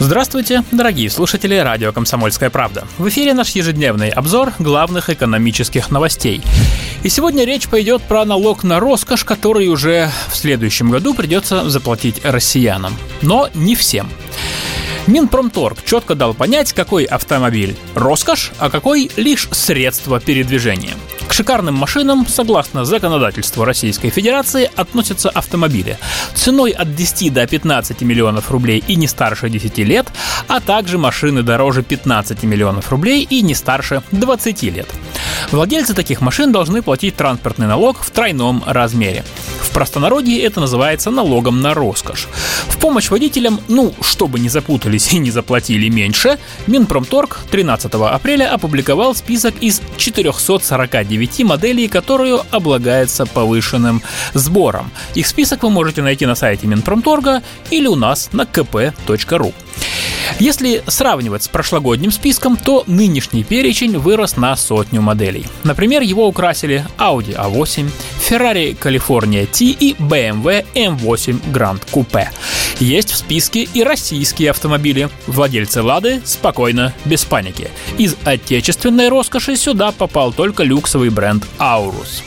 Здравствуйте, дорогие слушатели радио «Комсомольская правда». В эфире наш ежедневный обзор главных экономических новостей. И сегодня речь пойдет про налог на роскошь, который уже в следующем году придется заплатить россиянам. Но не всем. Минпромторг четко дал понять, какой автомобиль – роскошь, а какой – лишь средство передвижения. К шикарным машинам, согласно законодательству Российской Федерации, относятся автомобили ценой от 10 до 15 миллионов рублей и не старше 10 лет, а также машины дороже 15 миллионов рублей и не старше 20 лет. Владельцы таких машин должны платить транспортный налог в тройном размере. Простонародье это называется налогом на роскошь. В помощь водителям, ну, чтобы не запутались и не заплатили меньше, Минпромторг 13 апреля опубликовал список из 449 моделей, которые облагаются повышенным сбором. Их список вы можете найти на сайте Минпромторга или у нас на kp.ru. Если сравнивать с прошлогодним списком, то нынешний перечень вырос на сотню моделей. Например, его украсили Audi A8, Ferrari California T и BMW M8 Grand Coupe. Есть в списке и российские автомобили. Владельцы «Лады» спокойно, без паники. Из отечественной роскоши сюда попал только люксовый бренд «Аурус».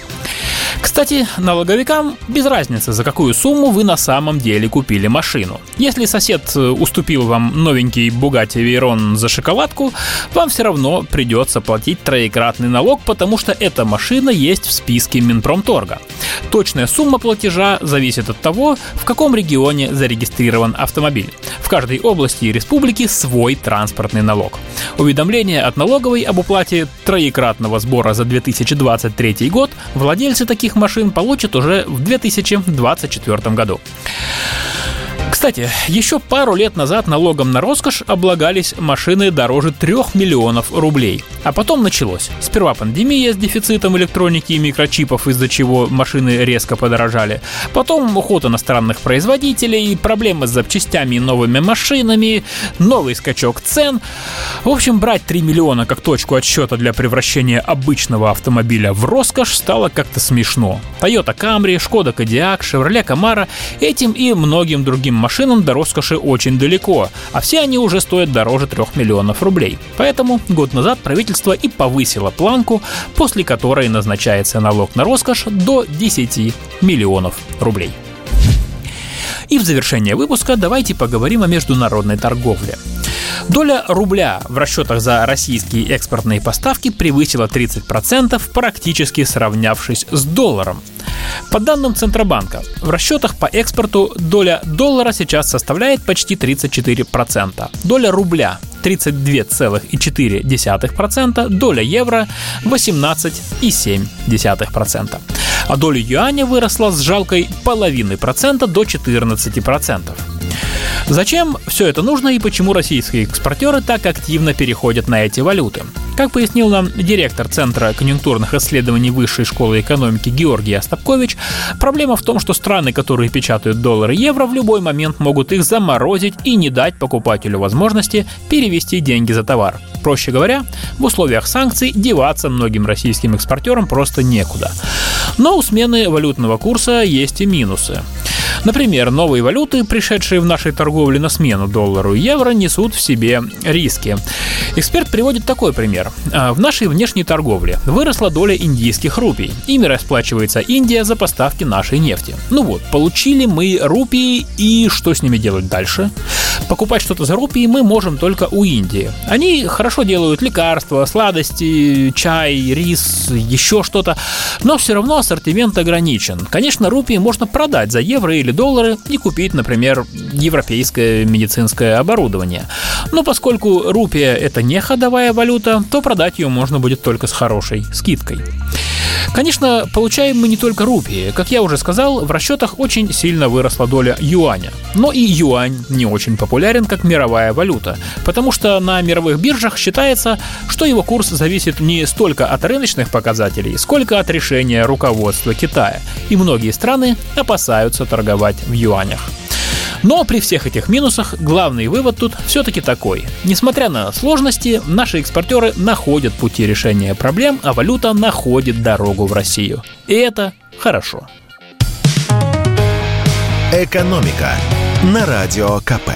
Кстати, налоговикам без разницы, за какую сумму вы на самом деле купили машину. Если сосед э, уступил вам новенький Bugatti Veyron за шоколадку, вам все равно придется платить троекратный налог, потому что эта машина есть в списке Минпромторга. Точная сумма платежа зависит от того, в каком регионе зарегистрирован автомобиль. В каждой области и республике свой транспортный налог. Уведомление от налоговой об уплате троекратного сбора за 2023 год владельцы таких машин получат уже в 2024 году. Кстати, еще пару лет назад налогом на роскошь облагались машины дороже 3 миллионов рублей. А потом началось. Сперва пандемия с дефицитом электроники и микрочипов, из-за чего машины резко подорожали. Потом уход иностранных производителей, проблемы с запчастями и новыми машинами, новый скачок цен. В общем, брать 3 миллиона как точку отсчета для превращения обычного автомобиля в роскошь стало как-то смешно. Toyota Camry, Skoda Kodiaq, Chevrolet Camaro этим и многим другим машинам до роскоши очень далеко, а все они уже стоят дороже 3 миллионов рублей. Поэтому год назад правительство и повысило планку, после которой назначается налог на роскошь до 10 миллионов рублей. И в завершение выпуска давайте поговорим о международной торговле. Доля рубля в расчетах за российские экспортные поставки превысила 30%, практически сравнявшись с долларом. По данным Центробанка, в расчетах по экспорту доля доллара сейчас составляет почти 34%, доля рубля 32,4%, доля евро 18,7%. А доля юаня выросла с жалкой половины процента до 14%. Зачем все это нужно и почему российские экспортеры так активно переходят на эти валюты? Как пояснил нам директор Центра конъюнктурных исследований Высшей школы экономики Георгий Остапкович, проблема в том, что страны, которые печатают доллары и евро, в любой момент могут их заморозить и не дать покупателю возможности перевести деньги за товар. Проще говоря, в условиях санкций деваться многим российским экспортерам просто некуда. Но у смены валютного курса есть и минусы. Например, новые валюты, пришедшие в нашей торговле на смену доллару и евро, несут в себе риски. Эксперт приводит такой пример. А, в нашей внешней торговле выросла доля индийских рупий. Ими расплачивается Индия за поставки нашей нефти. Ну вот, получили мы рупии и что с ними делать дальше? Покупать что-то за рупии мы можем только у Индии. Они хорошо делают лекарства, сладости, чай, рис, еще что-то, но все равно ассортимент ограничен. Конечно, рупии можно продать за евро или доллары и купить, например, европейское медицинское оборудование. Но поскольку рупия это не ходовая валюта, то продать ее можно будет только с хорошей скидкой. Конечно, получаем мы не только рупии. Как я уже сказал, в расчетах очень сильно выросла доля юаня. Но и юань не очень популярен как мировая валюта, потому что на мировых биржах считается, что его курс зависит не столько от рыночных показателей, сколько от решения руководства Китая. И многие страны опасаются торговать в юанях. Но при всех этих минусах главный вывод тут все-таки такой. Несмотря на сложности, наши экспортеры находят пути решения проблем, а валюта находит дорогу в Россию. И это хорошо. Экономика на радио КП.